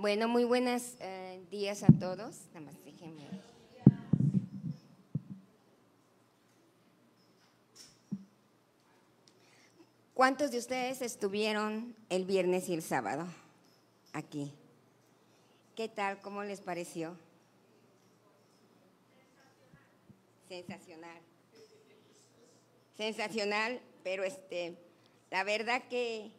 Bueno, muy buenos eh, días a todos. Nada más déjenme. ¿Cuántos de ustedes estuvieron el viernes y el sábado aquí? ¿Qué tal? ¿Cómo les pareció? Sensacional. Sensacional, pero este, la verdad que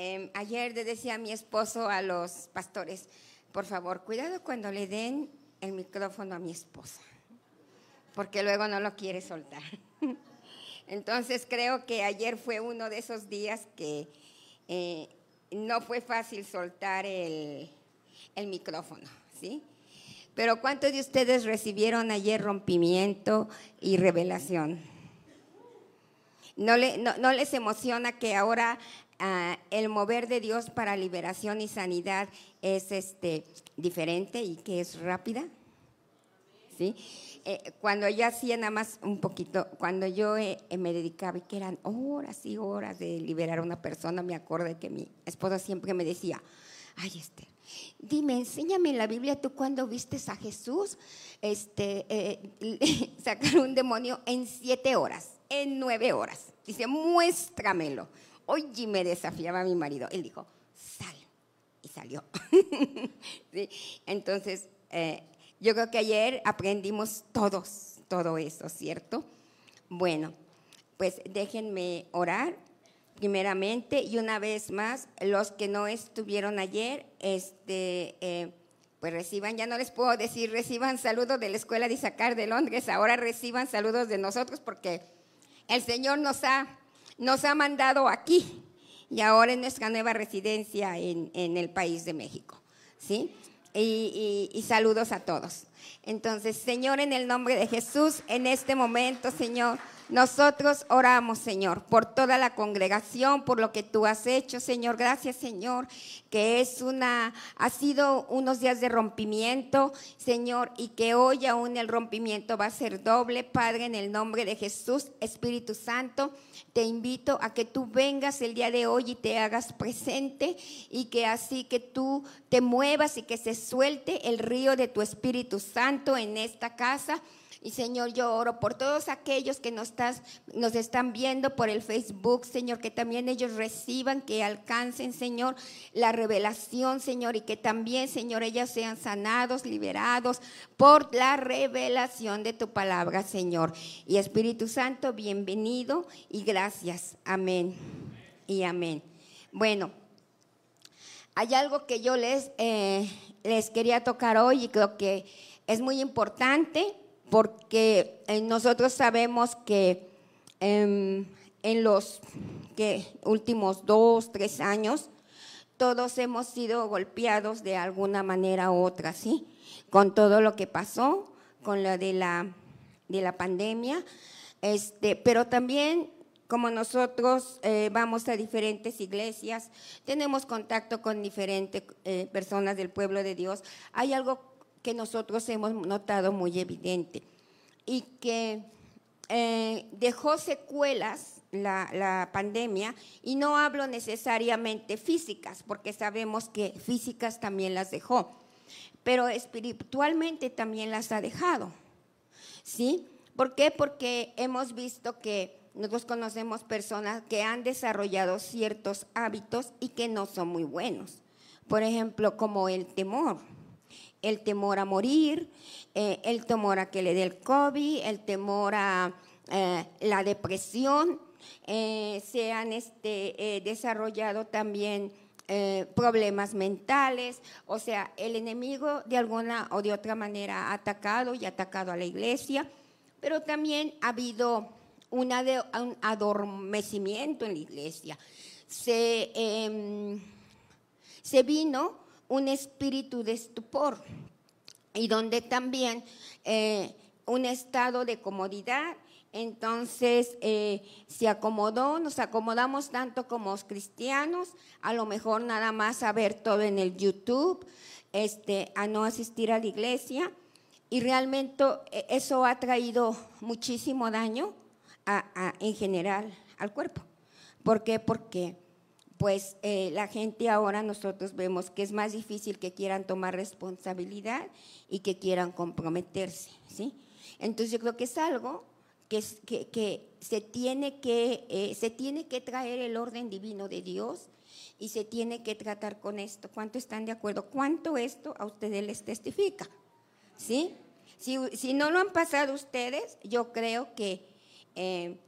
em, ayer le decía a mi esposo a los pastores, por favor, cuidado cuando le den el micrófono a mi esposa, porque luego no lo quiere soltar. Entonces creo que ayer fue uno de esos días que eh, no fue fácil soltar el, el micrófono, ¿sí? Pero ¿cuántos de ustedes recibieron ayer rompimiento y revelación? ¿No, le, no, les emociona que ahora ah, el mover de Dios para liberación y sanidad es este, diferente y que es rápida? ¿Sí? Eh, cuando yo hacía nada más un poquito, cuando yo eh, me dedicaba y que eran horas y horas de liberar a una persona, me acuerdo que mi esposa siempre me decía, ay Esther, dime, enséñame en la Biblia tú cuando vistes a Jesús este, eh, sacar un demonio en siete horas, en nueve horas. Dice, muéstramelo. Oye, me desafiaba mi marido. Él dijo, sal. Y salió. Entonces, yo creo que ayer aprendimos todos todo eso, ¿cierto? Bueno, pues déjenme orar primeramente y una vez más, los que no estuvieron ayer, este, eh, pues reciban, ya no les puedo decir, reciban saludos de la Escuela de Isaacar de Londres, ahora reciban saludos de nosotros porque el Señor nos ha, nos ha mandado aquí y ahora en nuestra nueva residencia en, en el país de México, ¿sí? y, saludos a todos. Entonces, Señor, en el nombre de Jesús, en este momento, Señor, nosotros oramos, Señor, por toda la congregación, por lo que tú has hecho, Señor. Gracias, Señor, que es una, ha sido unos días de rompimiento, Señor, y que hoy aún el rompimiento va a ser doble, Padre, en el nombre de Jesús, Espíritu Santo. Te invito a que tú vengas el día de hoy y te hagas presente y que así que tú te muevas y que se suelte el río de tu Espíritu Santo en esta casa y Señor, yo oro por todos aquellos que nos, están viendo por el Facebook, Señor, que también ellos reciban, que alcancen, Señor, la revelación, Señor, y que también, Señor, ellos sean sanados, liberados por la revelación de tu palabra, Señor. Y Espíritu Santo, bienvenido y gracias. Amén y amén. Bueno, hay algo que yo les, eh, les quería tocar hoy y creo que es muy importante porque eh, nosotros sabemos que em, en los últimos dos, tres años, todos hemos sido golpeados de alguna manera u otra, ¿sí? Con todo lo que pasó, con lo de la, de la pandemia, este, pero también como nosotros eh, vamos a diferentes iglesias, tenemos contacto con diferentes eh, personas del pueblo de Dios, hay algo que nosotros hemos notado muy evidente y que eh, dejó secuelas la, la, pandemia y no hablo necesariamente físicas, porque sabemos que físicas también las dejó, pero espiritualmente también las ha dejado. ¿Sí? ¿Por qué? Porque hemos visto que nosotros conocemos personas que han desarrollado ciertos hábitos y que no son muy buenos. Por ejemplo, como el temor el temor a morir, eh, el temor a que le dé el COVID, el temor a eh, la depresión. Eh, se han este, desarrollado también problemas mentales, o sea, el enemigo de alguna o de otra manera ha atacado y ha atacado a la iglesia, pero también ha habido un adormecimiento en la iglesia. Se, em, se vino un espíritu de estupor y donde también eh, un estado de comodidad. Entonces eh, se acomodó, nos acomodamos tanto como cristianos, a lo mejor nada más a ver todo en el YouTube, este, a no asistir a la iglesia. Y realmente eh, eso ha traído muchísimo daño en general al cuerpo. ¿Por qué? Porque pues eh, la gente ahora nosotros vemos que es más difícil que quieran tomar responsabilidad y que quieran comprometerse, ¿sí? Entonces yo creo que es algo que, se, tiene que eh, se tiene que traer el orden divino de Dios y se tiene que tratar con esto. ¿Cuánto están de acuerdo? ¿Cuánto esto a ustedes les testifica? ¿Sí? Si, si no lo han pasado ustedes, yo creo que, eh,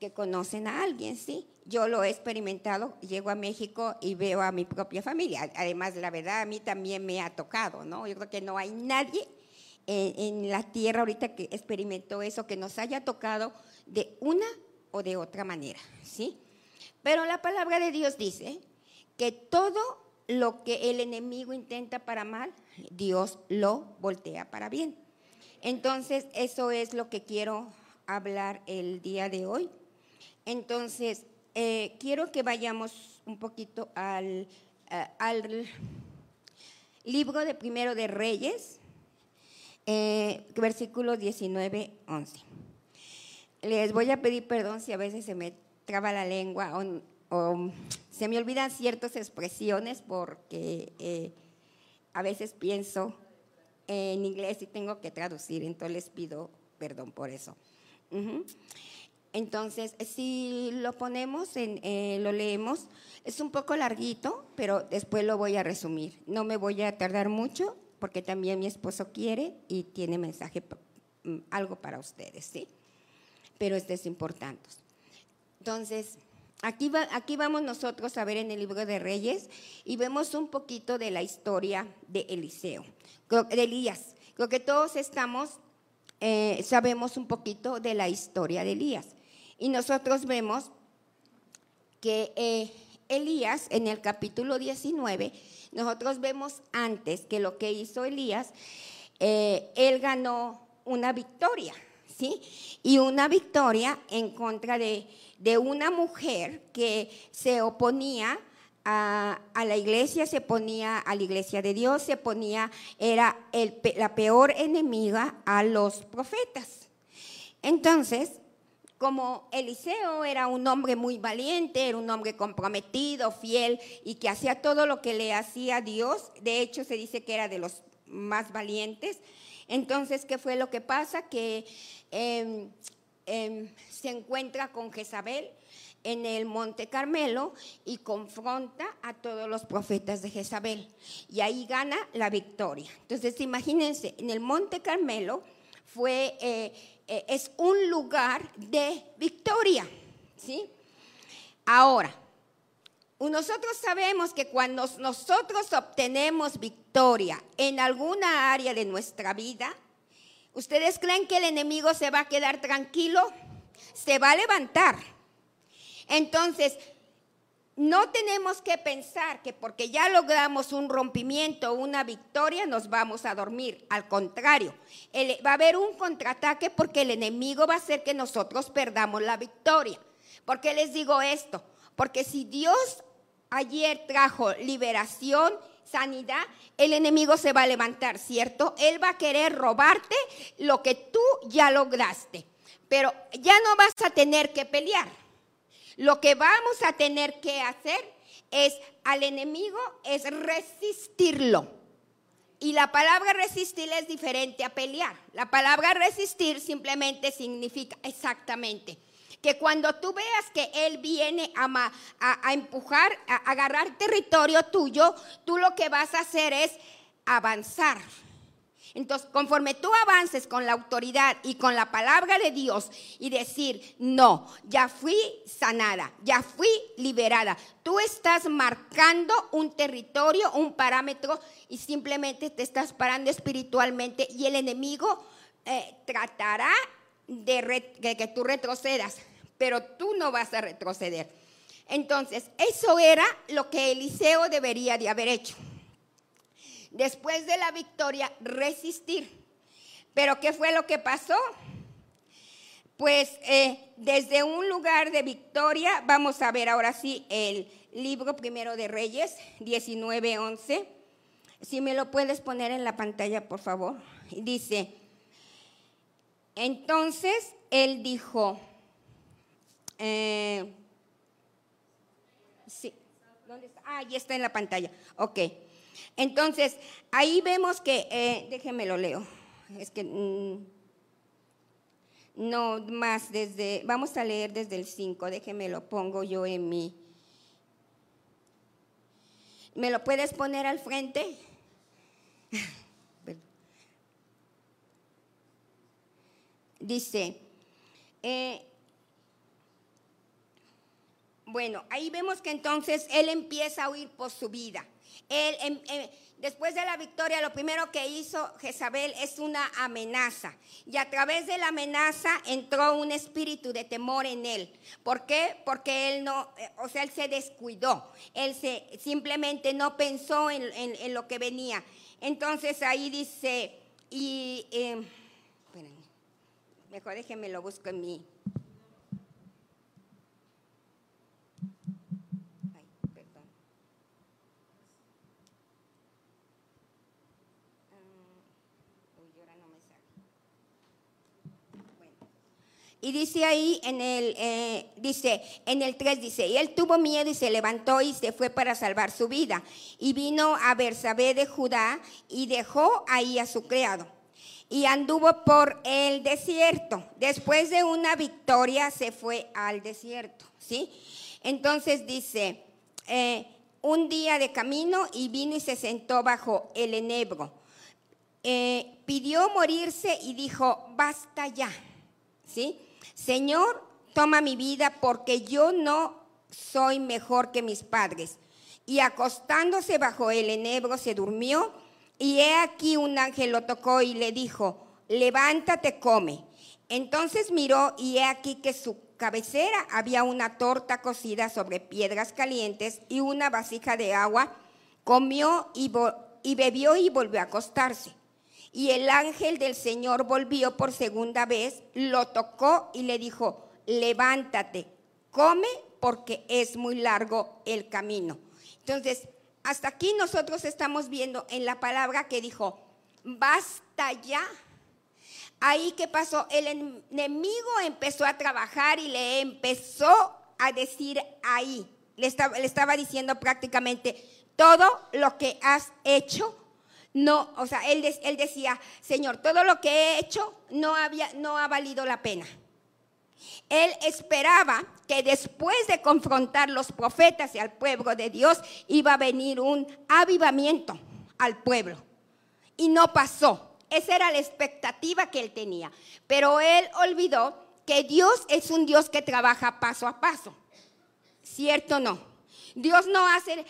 que conocen a alguien, ¿sí? Yo lo he experimentado, llego a México y veo a mi propia familia. Además, la verdad, a mí también me ha tocado, ¿no? Yo creo que no hay nadie en, la tierra ahorita que experimentó eso, que nos haya tocado de una o de otra manera, ¿sí? Pero la palabra de Dios dice que todo lo que el enemigo intenta para mal, Dios lo voltea para bien. Entonces, eso es lo que quiero hablar el día de hoy. Entonces, eh, quiero que vayamos un poquito al, eh, al libro de Primero de Reyes, eh, versículo 19, 11. Les voy a pedir perdón si a veces se me traba la lengua o se me olvidan ciertas expresiones porque eh, a veces pienso en inglés y tengo que traducir, entonces les pido perdón por eso. Entonces, si lo ponemos, en, eh, lo leemos, es un poco larguito, pero después lo voy a resumir. No me voy a tardar mucho porque también mi esposo quiere y tiene mensaje, mm, algo para ustedes, ¿sí? Pero este es importante. Entonces, Aquí, aquí vamos nosotros a ver en el libro de Reyes y vemos un poquito de la historia de Eliseo, de Elías. Creo que todos estamos, eh, sabemos un poquito de la historia de Elías. Y nosotros vemos que eh, Elías, en el capítulo 19, nosotros vemos antes que lo que hizo Elías, eh, él ganó una victoria, ¿sí? Y una victoria en contra de de una mujer que se oponía a, la iglesia, se ponía a la iglesia de Dios, se ponía, era la peor enemiga a los profetas. Entonces, como Eliseo era un hombre muy valiente, era un hombre comprometido, fiel y que hacía todo lo que le hacía Dios, de hecho se dice que era de los más valientes, entonces, ¿qué fue lo que pasa? Que em, Em, se encuentra con Jezabel en el Monte Carmelo y confronta a todos los profetas de Jezabel. Y ahí gana la victoria. Entonces, imagínense, en el Monte Carmelo fue, eh, eh, es un lugar de victoria. ¿sí? Ahora, nosotros sabemos que cuando nosotros obtenemos victoria en alguna área de nuestra vida, ¿Ustedes creen que el enemigo se va a quedar tranquilo? Se va a levantar. Entonces, no tenemos que pensar que porque ya logramos un rompimiento, una victoria, nos vamos a dormir. Al contrario, va a haber un contraataque porque el enemigo va a hacer que nosotros perdamos la victoria. ¿Por qué les digo esto? Porque si Dios ayer trajo liberación sanidad, el enemigo se va a levantar, ¿cierto? Él va a querer robarte lo que tú ya lograste. Pero ya no vas a tener que pelear. Lo que vamos a tener que hacer es al enemigo es resistirlo. Y la palabra resistir es diferente a pelear. La palabra resistir simplemente significa exactamente que cuando tú veas que Él viene a, a, empujar, a, agarrar territorio tuyo, tú lo que vas a hacer es avanzar. Entonces, conforme tú avances con la autoridad y con la palabra de Dios y decir, no, ya fui sanada, ya fui liberada, tú estás marcando un territorio, un parámetro y simplemente te estás parando espiritualmente y el enemigo eh, tratará de que tú retrocedas pero tú no vas a retroceder. Entonces, eso era lo que Eliseo debería de haber hecho. Después de la victoria, resistir. Pero ¿qué fue lo que pasó? Pues eh, desde un lugar de victoria, vamos a ver ahora sí el libro primero de Reyes, 19:11. Si me lo puedes poner en la pantalla, por favor. Dice, entonces él dijo, eh, sí, ¿Dónde está? Ah, está en la pantalla. Ok. Entonces, ahí vemos que, eh, déjenme lo leo. Es que mm, no más desde, vamos a leer desde el 5, déjenme lo pongo yo en mi. ¿Me lo puedes poner al frente? Dice, eh, bueno, ahí vemos que entonces él empieza a huir por su vida. Él, em, em, después de la victoria, lo primero que hizo Jezabel es una amenaza. Y a través de la amenaza entró un espíritu de temor en él. ¿Por qué? Porque él no, eh, o sea, él se descuidó. Él se, simplemente no pensó en, lo que venía. Entonces ahí dice, y, eh, mejor déjenme lo busco en mí. Y dice ahí en el, eh, dice, en el 3 dice, y él tuvo miedo y se levantó y se fue para salvar su vida. Y vino a Bersabé de Judá y dejó ahí a su criado. Y anduvo por el desierto. Después de una victoria se fue al desierto, ¿sí? Entonces dice, eh, un día de camino y vino y se sentó bajo el enebro. Eh, pidió morirse y dijo, basta ya, ¿sí? Señor, toma mi vida porque yo no soy mejor que mis padres. Y acostándose bajo el enebro se durmió y he aquí un ángel lo tocó y le dijo, levántate, come. Entonces miró y he aquí que su cabecera había una torta cocida sobre piedras calientes y una vasija de agua. Comió y, y bebió y volvió a acostarse. Y el ángel del Señor volvió por segunda vez, lo tocó y le dijo, levántate, come porque es muy largo el camino. Entonces, hasta aquí nosotros estamos viendo en la palabra que dijo, basta ya. Ahí que pasó, el enemigo empezó a trabajar y le empezó a decir ahí, le estaba, le estaba diciendo prácticamente, todo lo que has hecho no, o sea, él, decía, Señor, todo lo que he hecho no, había, no ha valido la pena. Él esperaba que después de confrontar los profetas y al pueblo de Dios iba a venir un avivamiento al pueblo. Y no pasó. Esa era la expectativa que él tenía. Pero él olvidó que Dios es un Dios que trabaja paso a paso. ¿Cierto o no? Dios no hace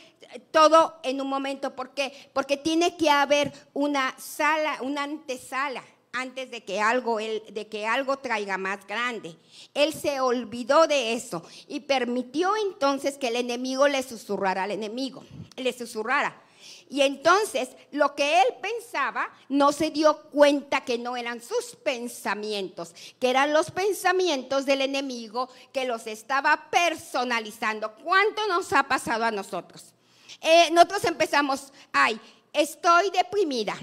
todo en un momento. ¿Por qué? Porque tiene que haber una sala, una antesala antes de que algo de que algo traiga más grande. Él se olvidó de eso y permitió entonces que el enemigo le susurrara al enemigo, le susurrara. Y entonces lo que él pensaba no se dio cuenta que no eran sus pensamientos, que eran los pensamientos del enemigo que los estaba personalizando. ¿Cuánto nos ha pasado a nosotros? Eh, nosotros empezamos, ay, estoy deprimida,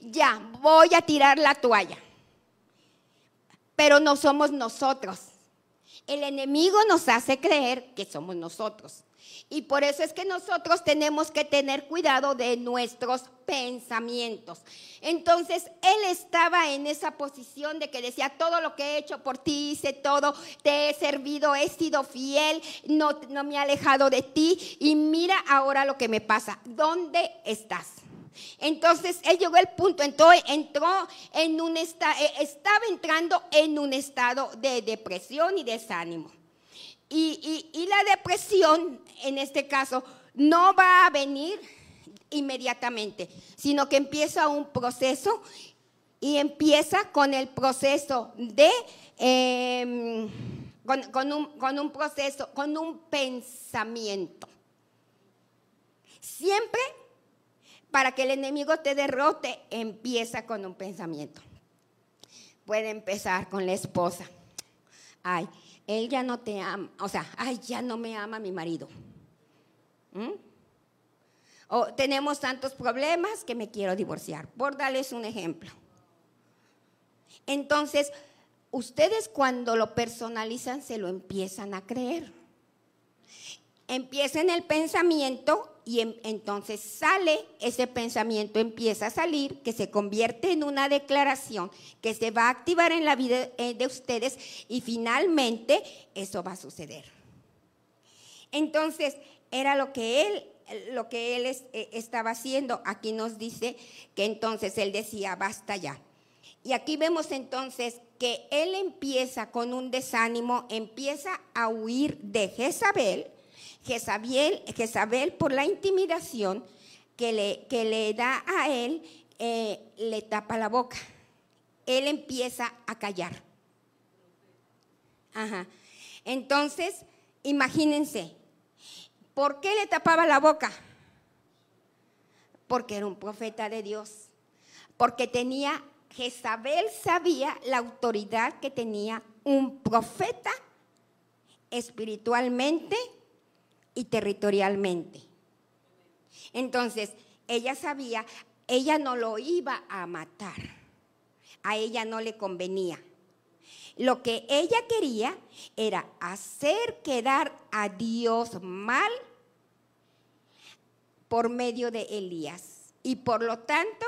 ya, voy a tirar la toalla, pero no somos nosotros. El enemigo nos hace creer que somos nosotros. Y por eso es que nosotros tenemos que tener cuidado de nuestros pensamientos. Entonces, él estaba en esa posición de que decía, todo lo que he hecho por ti, hice todo, te he servido, he sido fiel, no, no me he alejado de ti y mira ahora lo que me pasa. ¿Dónde estás? Entonces él llegó al punto, entró, entró en un estado, eh, estaba entrando en un estado de depresión y desánimo. Y, la depresión, en este caso, no va a venir inmediatamente, sino que empieza un proceso y empieza con el proceso de, em, con, un, con, un, proceso, con un pensamiento. Siempre para que el enemigo te derrote, empieza con un pensamiento. Puede empezar con la esposa. Ay, él ya no te ama, o sea, ay, ya no me ama mi marido. ¿Mm? O tenemos tantos problemas que me quiero divorciar, por darles un ejemplo. Entonces, ustedes cuando lo personalizan se lo empiezan a creer. empieza en el pensamiento y entonces sale, ese pensamiento empieza a salir, que se convierte en una declaración que se va a activar en la vida eh, de ustedes y finalmente eso va a suceder. Entonces, era lo que él lo que él eh, estaba haciendo. Aquí nos dice que entonces él decía, basta ya. Y aquí vemos entonces que él empieza con un desánimo, empieza a huir de Jezabel, Jezabel, por la intimidación que le, que le da a él, eh, le tapa la boca. Él empieza a callar. Ajá. Entonces, imagínense, ¿por qué le tapaba la boca? Porque era un profeta de Dios. Porque tenía, Jezabel sabía la autoridad que tenía un profeta espiritualmente y territorialmente. Entonces, ella sabía, ella no lo iba a matar, a ella no le convenía. Lo que ella quería era hacer quedar a Dios mal por medio de Elías y por lo tanto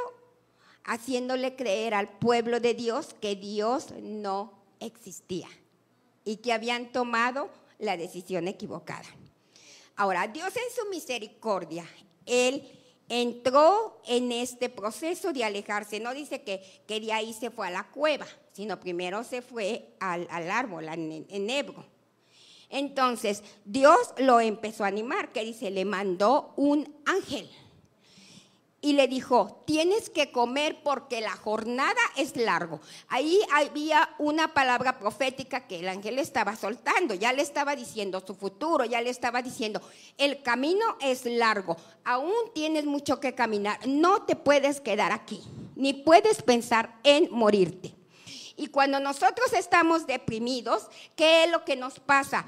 haciéndole creer al pueblo de Dios que Dios no existía y que habían tomado la decisión equivocada. Ahora, Dios en su misericordia, Él entró en este proceso de alejarse. No dice que, que de ahí se fue a la cueva, sino primero se fue al, árbol, en, en Ebro. Entonces, Dios lo empezó a animar, que dice, le mandó un ángel y le dijo, tienes que comer porque la jornada es largo. Ahí había una palabra profética que el ángel estaba soltando, ya le estaba diciendo su futuro, ya le estaba diciendo, el camino es largo, aún tienes mucho que caminar, no te puedes quedar aquí, ni puedes pensar en morirte. Y cuando nosotros estamos deprimidos, ¿qué es lo que nos pasa?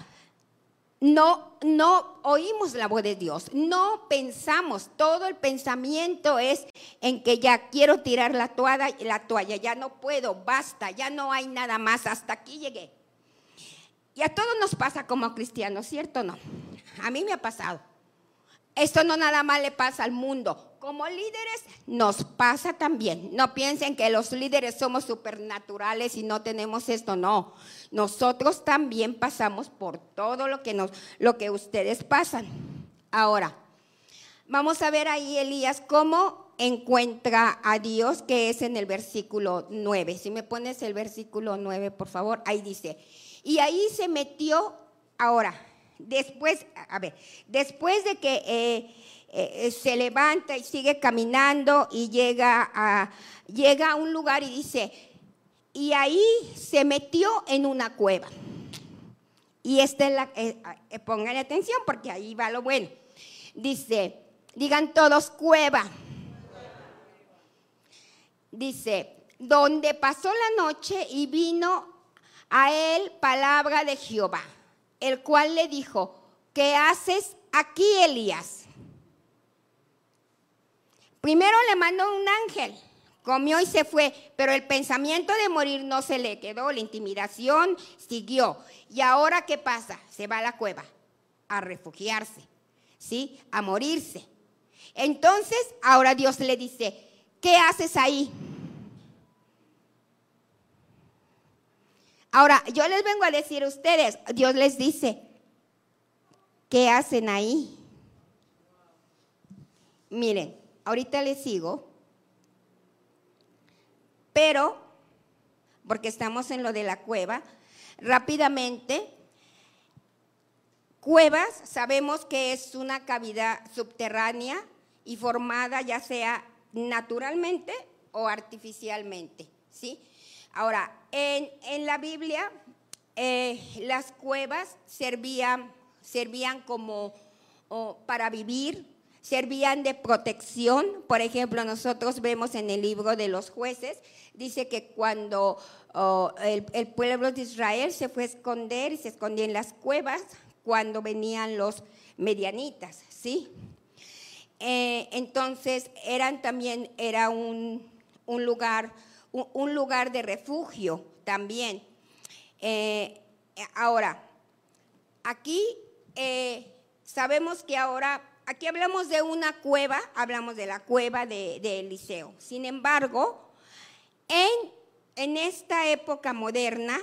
No, no oímos la voz de Dios, no pensamos, todo el pensamiento es en que ya quiero tirar la toalla, la toalla, ya no puedo, basta, ya no hay nada más, hasta aquí llegué. Y a todos nos pasa como cristianos, ¿cierto o no? A mí me ha pasado. Esto no nada más le pasa al mundo. Como líderes nos pasa también. No piensen que los líderes somos supernaturales y no tenemos esto. No. Nosotros también pasamos por todo lo que, lo que ustedes pasan. Ahora, vamos a ver ahí, Elías, cómo encuentra a Dios, que es en el versículo 9. Si me pones el versículo 9, por favor, ahí dice. Y ahí se metió, ahora, después, a ver, después de que eh, eh, se levanta y sigue caminando y llega a, llega a un lugar y dice, y ahí se metió en una cueva. Y esta es la, eh, pongan atención porque ahí va lo bueno. Dice, digan todos cueva. Dice, donde pasó la noche y vino a él palabra de Jehová el cual le dijo, ¿qué haces aquí, Elías? Primero le mandó un ángel, comió y se fue, pero el pensamiento de morir no se le quedó, la intimidación siguió. ¿Y ahora qué pasa? Se va a la cueva a refugiarse, ¿sí? A morirse. Entonces, ahora Dios le dice, ¿qué haces ahí? Ahora, yo les vengo a decir a ustedes, Dios les dice, ¿qué hacen ahí? Miren, ahorita les sigo, pero, porque estamos en lo de la cueva, rápidamente, cuevas sabemos que es una cavidad subterránea y formada ya sea naturalmente o artificialmente, ¿sí? Ahora, en, la Biblia, eh, las cuevas servían, servían como para vivir, servían de protección. Por ejemplo, nosotros vemos en el libro de los jueces, dice que cuando el, pueblo de Israel se fue a esconder y se escondía en las cuevas, cuando venían los medianitas, ¿sí? Eh, entonces, eran también, era un, un lugar un lugar de refugio también. Eh, ahora, aquí eh, sabemos que ahora, aquí hablamos de una cueva, hablamos de la cueva de, Eliseo. Sin embargo, en, en esta época moderna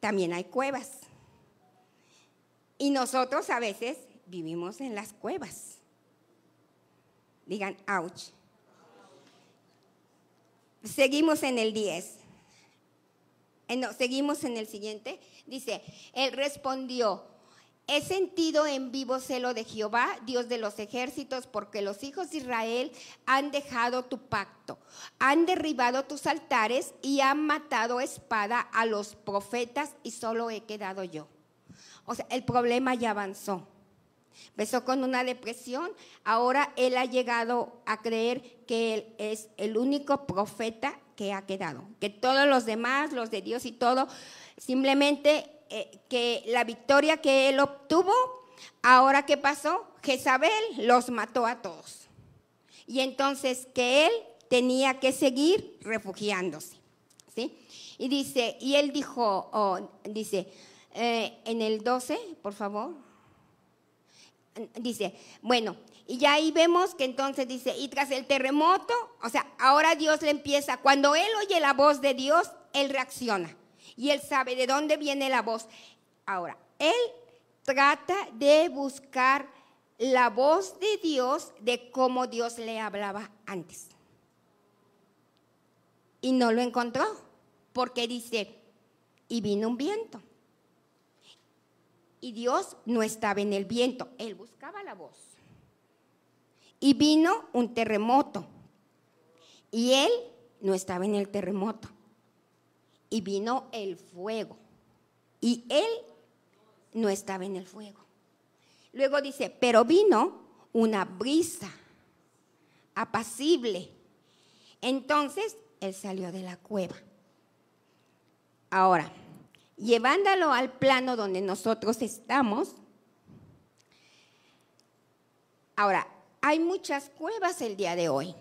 también hay cuevas. Y nosotros a veces vivimos en las cuevas. Digan, ouch. Seguimos en el 10. Eh, no, seguimos en el siguiente. Dice, él respondió, he sentido en vivo celo de Jehová, Dios de los ejércitos, porque los hijos de Israel han dejado tu pacto, han derribado tus altares y han matado espada a los profetas y solo he quedado yo. O sea, el problema ya avanzó. Empezó con una depresión, ahora él ha llegado a creer que él es el único profeta que ha quedado, que todos los demás, los de Dios y todo, simplemente eh, que la victoria que él obtuvo, ahora qué pasó, Jezabel los mató a todos. Y entonces que él tenía que seguir refugiándose. ¿sí? Y dice, y él dijo, oh, dice, eh, en el 12, por favor, dice, bueno, y ya ahí vemos que entonces dice, y tras el terremoto, o sea, ahora Dios le empieza, cuando él oye la voz de Dios, él reacciona. Y él sabe de dónde viene la voz. Ahora, él trata de buscar la voz de Dios de cómo Dios le hablaba antes. Y no lo encontró, porque dice, y vino un viento. Y Dios no estaba en el viento, él buscaba la voz. Y vino un terremoto. Y él no estaba en el terremoto. Y vino el fuego. Y él no estaba en el fuego. Luego dice, pero vino una brisa apacible. Entonces él salió de la cueva. Ahora, llevándolo al plano donde nosotros estamos, ahora, hay muchas cuevas el día de hoy.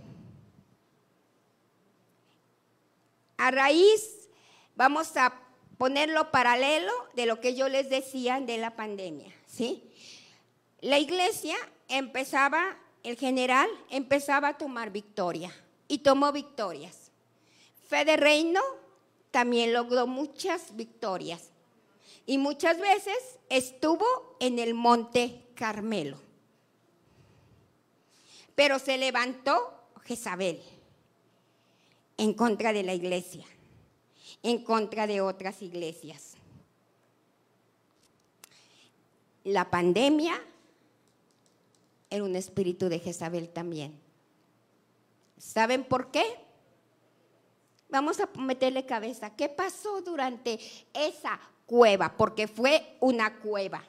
A raíz, vamos a ponerlo paralelo de lo que yo les decía de la pandemia, ¿sí? La iglesia empezaba, el general empezaba a tomar victoria y tomó victorias. Fe de reino también logró muchas victorias y muchas veces estuvo en el monte Carmelo. Pero se levantó Jezabel en contra de la iglesia, en contra de otras iglesias. La pandemia era un espíritu de Jezabel también. ¿Saben por qué? Vamos a meterle cabeza. ¿Qué pasó durante esa cueva? Porque fue una cueva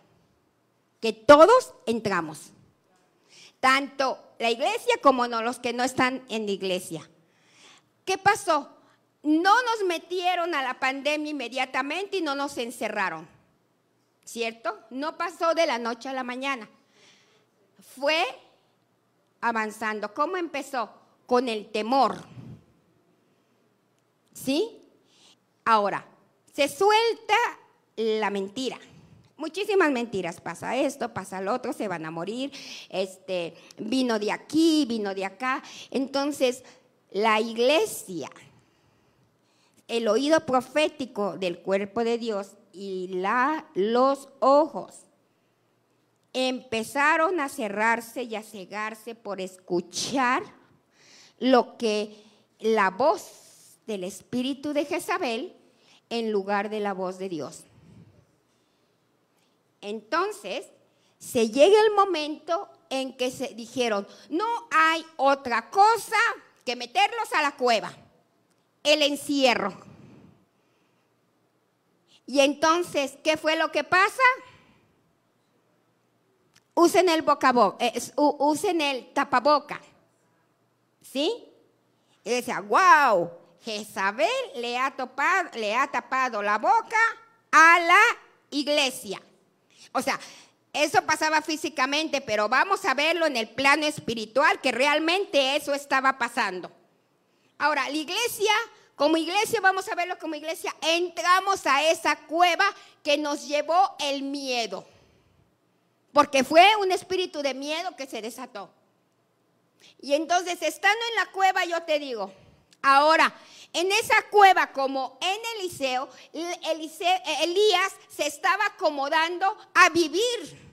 que todos entramos tanto la iglesia como no, los que no están en la iglesia. ¿Qué pasó? No nos metieron a la pandemia inmediatamente y no nos encerraron, ¿cierto? No pasó de la noche a la mañana. Fue avanzando. ¿Cómo empezó? Con el temor. ¿Sí? Ahora, se suelta la mentira muchísimas mentiras. Pasa esto, pasa lo otro, se van a morir, este, vino de aquí, vino de acá. Entonces, la iglesia, el oído profético del cuerpo de Dios y la, los ojos empezaron a cerrarse y a cegarse por escuchar lo que la voz del espíritu de Jezabel en lugar de la voz de Dios. Entonces, se llega el momento en que se dijeron, no hay otra cosa que meterlos a la cueva, el encierro. Y entonces, ¿qué fue lo que pasa? Usen el boca eh, usen el tapaboca. ¿Sí? Y decía, wow, Jezabel le ha, topado, le ha tapado la boca a la iglesia. O sea, eso pasaba físicamente, pero vamos a verlo en el plano espiritual, que realmente eso estaba pasando. Ahora, la iglesia, como iglesia, vamos a verlo como iglesia, entramos a esa cueva que nos llevó el miedo. porque fue un espíritu de miedo que se desató. Y entonces, estando en la cueva, yo te digo, ahora, en esa cueva, como en Eliseo, Elías se estaba acomodando a vivir.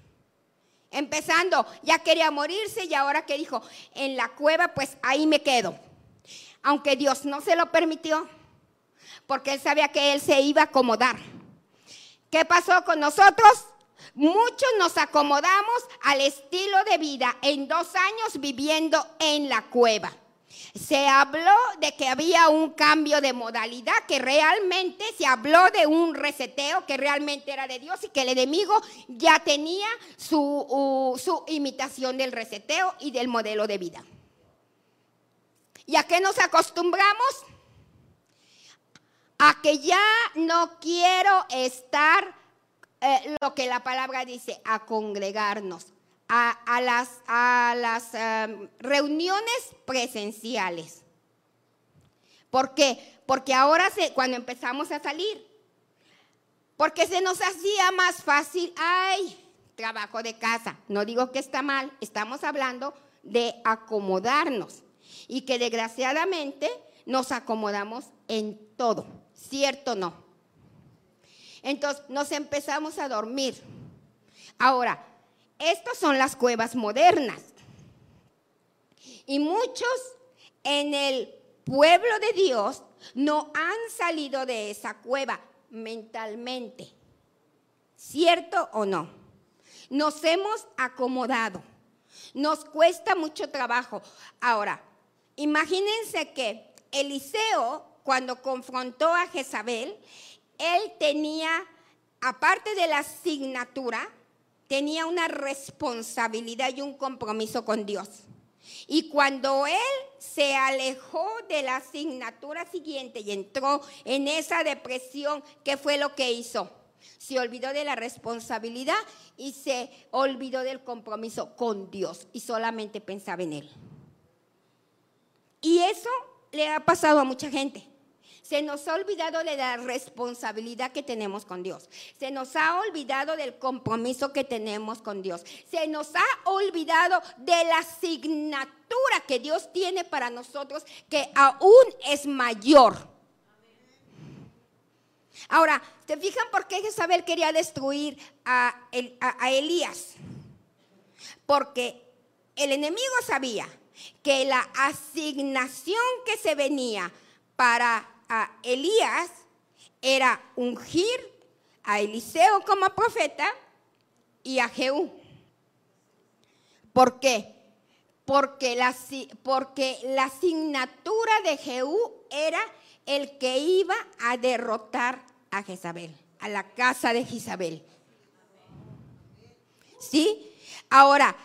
Empezando, ya quería morirse y ahora que dijo, en la cueva, pues ahí me quedo. Aunque Dios no se lo permitió, porque él sabía que él se iba a acomodar. ¿Qué pasó con nosotros? Muchos nos acomodamos al estilo de vida en dos años viviendo en la cueva. Se habló de que había un cambio de modalidad, que realmente se habló de un reseteo que realmente era de Dios y que el enemigo ya tenía su, su imitación del reseteo y del modelo de vida. ¿Y a qué nos acostumbramos? A que ya no quiero estar eh, lo que la palabra dice, a congregarnos, a, las, em, reuniones presenciales. ¿Por qué? Porque ahora cuando empezamos a salir, porque se nos hacía más fácil, ay, trabajo de casa. No digo que está mal, estamos hablando de acomodarnos y que desgraciadamente nos acomodamos en todo, ¿cierto o no? Entonces nos empezamos a dormir. Ahora, estas son las cuevas modernas. Y muchos en el pueblo de Dios no han salido de esa cueva mentalmente. ¿Cierto o no? Nos hemos acomodado. Nos cuesta mucho trabajo. Ahora, imagínense que Eliseo, cuando confrontó a Jezabel, él tenía, aparte de la asignatura, tenía una responsabilidad y un compromiso con Dios. Y cuando él se alejó de la asignatura siguiente y entró en esa depresión, ¿qué fue lo que hizo? Se olvidó de la responsabilidad y se olvidó del compromiso con Dios y solamente pensaba en él. Y eso le ha pasado a mucha gente. Se nos ha olvidado de la responsabilidad que tenemos con Dios. Se nos ha olvidado del compromiso que tenemos con Dios. Se nos ha olvidado de la asignatura que Dios tiene para nosotros, que aún es mayor. Ahora, ¿te fijan por qué Jezabel quería destruir a, a Elías? Porque el enemigo sabía que la asignación que se venía para a Elías era ungir a Eliseo como profeta y a Jehú. ¿Por qué? Porque la, porque la asignatura de Jehú era el que iba a derrotar a Jezabel, a la casa de Jezabel. ¿Sí? Ahora,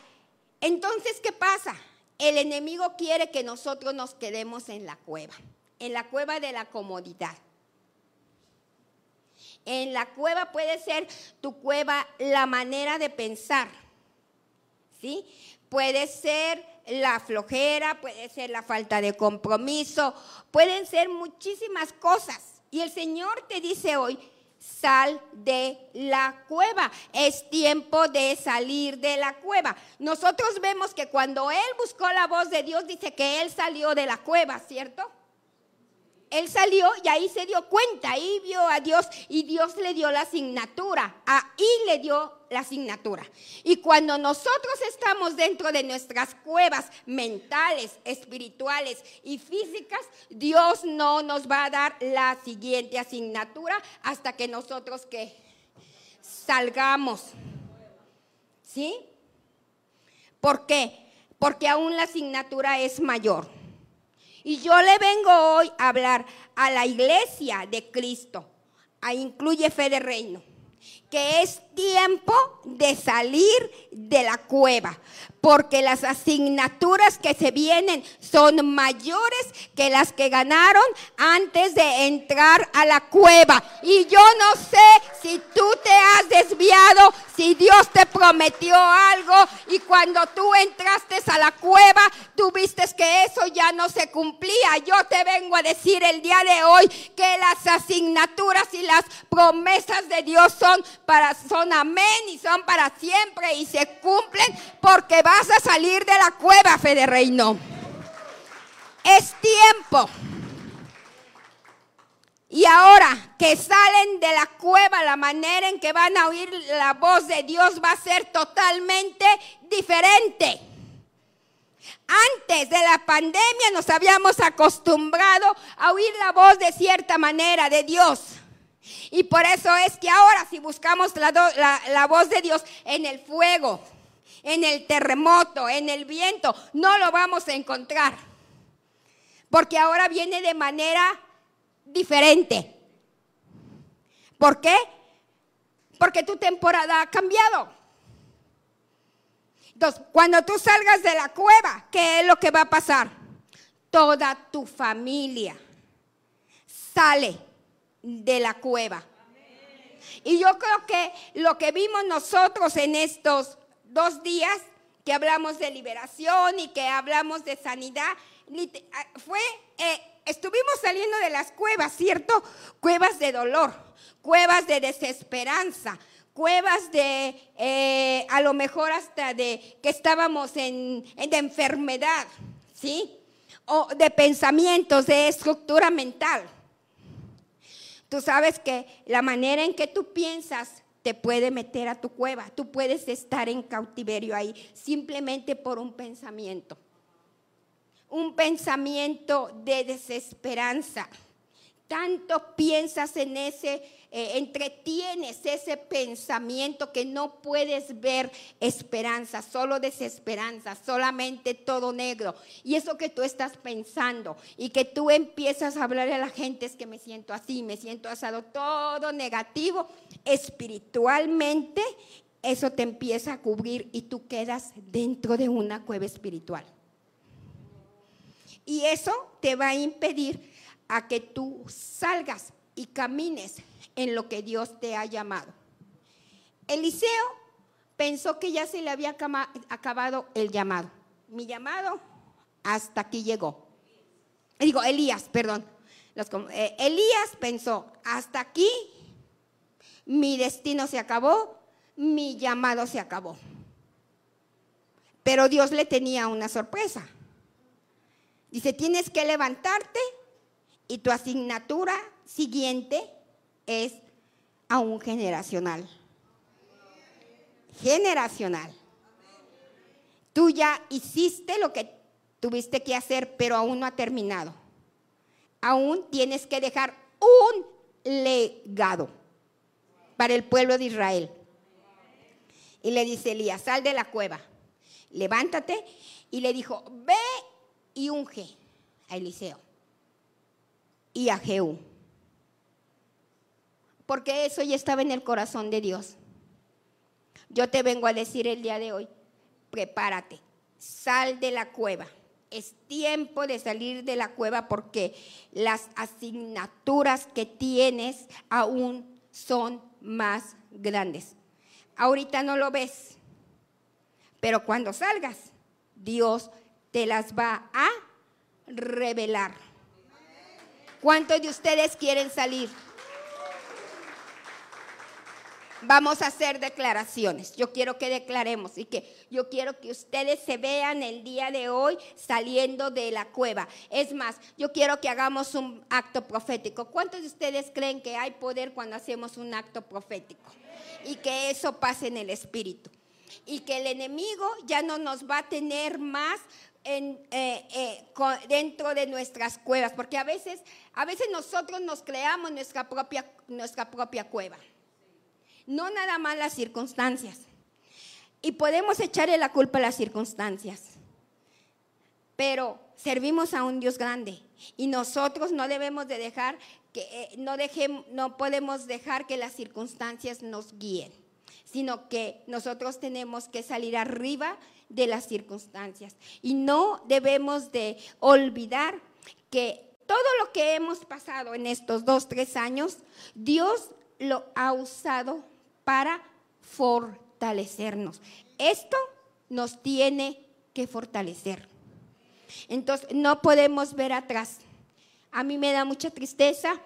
entonces, ¿qué pasa? El enemigo quiere que nosotros nos quedemos en la cueva en la cueva de la comodidad. En la cueva puede ser tu cueva la manera de pensar. ¿Sí? Puede ser la flojera, puede ser la falta de compromiso, pueden ser muchísimas cosas. Y el Señor te dice hoy, sal de la cueva. Es tiempo de salir de la cueva. Nosotros vemos que cuando Él buscó la voz de Dios, dice que Él salió de la cueva, ¿cierto? Él salió y ahí se dio cuenta, ahí vio a Dios y Dios le dio la asignatura, ahí le dio la asignatura. Y cuando nosotros estamos dentro de nuestras cuevas mentales, espirituales y físicas, Dios no nos va a dar la siguiente asignatura hasta que nosotros que salgamos. ¿Sí? ¿Por qué? Porque aún la asignatura es mayor. Y yo le vengo hoy a hablar a la iglesia de Cristo, a incluye fe de reino, que es tiempo de salir de la cueva, porque las asignaturas que se vienen son mayores que las que ganaron antes de entrar a la cueva. Y yo no sé si tú te has desviado, si Dios te prometió algo y cuando tú entraste a la cueva, tú viste que eso ya no se cumplía. Yo te vengo a decir el día de hoy que las asignaturas y las promesas de Dios son para son amén y son para siempre y se cumplen porque vas a salir de la cueva, fe de reino. Es tiempo. Y ahora que salen de la cueva, la manera en que van a oír la voz de Dios va a ser totalmente diferente. Antes de la pandemia nos habíamos acostumbrado a oír la voz de cierta manera de Dios. Y por eso es que ahora si buscamos la, la, voz de Dios en el fuego, en el terremoto, en el viento, no lo vamos a encontrar. Porque ahora viene de manera diferente. ¿Por qué? Porque tu temporada ha cambiado. Entonces, cuando tú salgas de la cueva, ¿qué es lo que va a pasar? Toda tu familia sale de la cueva. Y yo creo que lo que vimos nosotros en estos dos días, que hablamos de liberación y que hablamos de sanidad, fue eh, estuvimos saliendo de las cuevas, ¿cierto? Cuevas de dolor, cuevas de desesperanza, cuevas de, eh, a lo mejor hasta de que estábamos en, en enfermedad, ¿sí? O de pensamientos, de estructura mental. Tú sabes que la manera en que tú piensas te puede meter a tu cueva. Tú puedes estar en cautiverio ahí simplemente por un pensamiento un pensamiento de desesperanza. Tanto piensas en ese, eh, entretienes ese pensamiento que no puedes ver esperanza, solo desesperanza, solamente todo negro. Y eso que tú estás pensando y que tú empiezas a hablar a la gente es que me siento así, me siento asado, todo negativo, espiritualmente, eso te empieza a cubrir y tú quedas dentro de una cueva espiritual. Y eso te va a impedir a que tú salgas y camines en lo que Dios te ha llamado. Eliseo pensó que ya se le había acabado el llamado. Mi llamado hasta aquí llegó. Digo, Elías, perdón. Eh, Elías pensó, hasta aquí mi destino se acabó, mi llamado se acabó. Pero Dios le tenía una sorpresa. Dice, tienes que levantarte y tu asignatura siguiente es aún generacional. Generacional. Tú ya hiciste lo que tuviste que hacer, pero aún no ha terminado. Aún tienes que dejar un legado para el pueblo de Israel. Y le dice Elías, sal de la cueva, levántate. Y le dijo, ve y unge a Eliseo y a Jehú. Porque eso ya estaba en el corazón de Dios. Yo te vengo a decir el día de hoy, prepárate, sal de la cueva. Es tiempo de salir de la cueva porque las asignaturas que tienes aún son más grandes. Ahorita no lo ves, pero cuando salgas, Dios te las va a revelar. ¿Cuántos de ustedes quieren salir? Vamos a hacer declaraciones. Yo quiero que declaremos y que yo quiero que ustedes se vean el día de hoy saliendo de la cueva. Es más, yo quiero que hagamos un acto profético. ¿Cuántos de ustedes creen que hay poder cuando hacemos un acto profético? Y que eso pase en el espíritu. Y que el enemigo ya no nos va a tener más en, eh, eh, dentro de nuestras cuevas, porque a veces, a veces nosotros nos creamos nuestra propia, nuestra propia cueva. No nada más las circunstancias. Y podemos echarle la culpa a las circunstancias. Pero servimos a un Dios grande y nosotros no debemos de dejar que eh, no no podemos dejar que las circunstancias nos guíen, sino que nosotros tenemos que salir arriba de las circunstancias. Y no debemos de olvidar que todo lo que hemos pasado en estos dos, tres años, Dios lo ha usado para fortalecernos. Esto nos tiene que fortalecer. Entonces, no podemos ver atrás. A mí me da mucha tristeza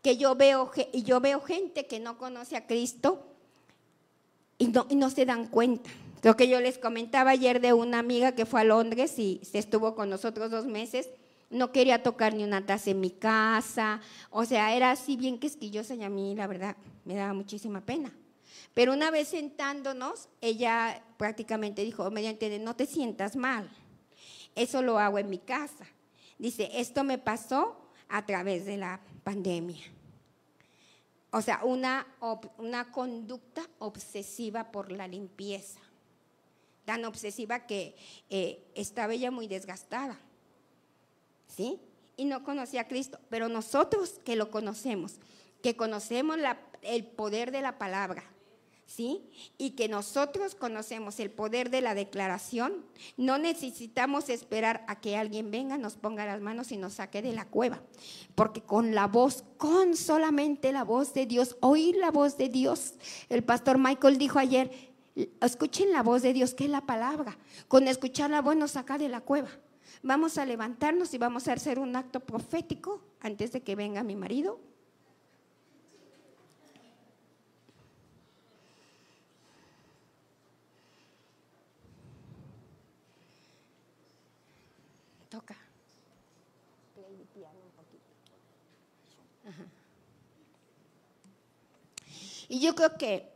que yo veo, yo veo gente que no conoce a Cristo y no, y no se dan cuenta. Lo que yo les comentaba ayer de una amiga que fue a Londres y se estuvo con nosotros dos meses, no quería tocar ni una taza en mi casa, o sea, era así bien quisquillosa y a mí la verdad me daba muchísima pena. Pero una vez sentándonos, ella prácticamente dijo, mediante no te sientas mal, eso lo hago en mi casa. Dice, esto me pasó a través de la pandemia. O sea, una, una conducta obsesiva por la limpieza tan obsesiva que eh, estaba ella muy desgastada. ¿Sí? Y no conocía a Cristo. Pero nosotros que lo conocemos, que conocemos el poder de la palabra, ¿sí? Y que nosotros conocemos el poder de la declaración, no necesitamos esperar a que alguien venga, nos ponga las manos y nos saque de la cueva. Porque con la voz, con solamente la voz de Dios, oír la voz de Dios, el pastor Michael dijo ayer, Escuchen la voz de Dios, que es la palabra. Con escuchar la voz nos saca de la cueva. Vamos a levantarnos y vamos a hacer un acto profético antes de que venga mi marido. Y yo creo que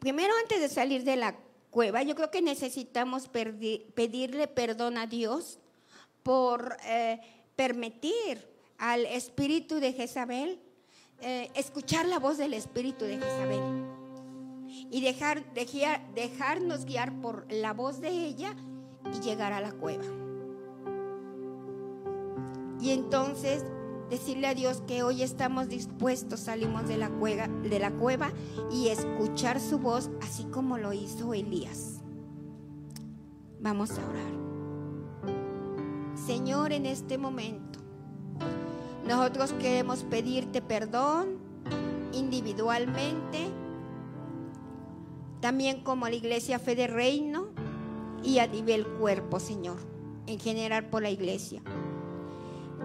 primero antes de salir de la cueva, yo creo que necesitamos pedirle perdón a Dios por eh, permitir al espíritu de Jezabel eh, escuchar la voz del espíritu de Jezabel y dejar, dejarnos guiar por la voz de ella y llegar a la cueva. Y entonces decirle a Dios que hoy estamos dispuestos, salimos de la, cueva, de la cueva y escuchar su voz así como lo hizo Elías. Vamos a orar. Señor, en este momento, nosotros queremos pedirte perdón individualmente, también como la iglesia Fe de Reino y a nivel cuerpo, Señor, en general por la iglesia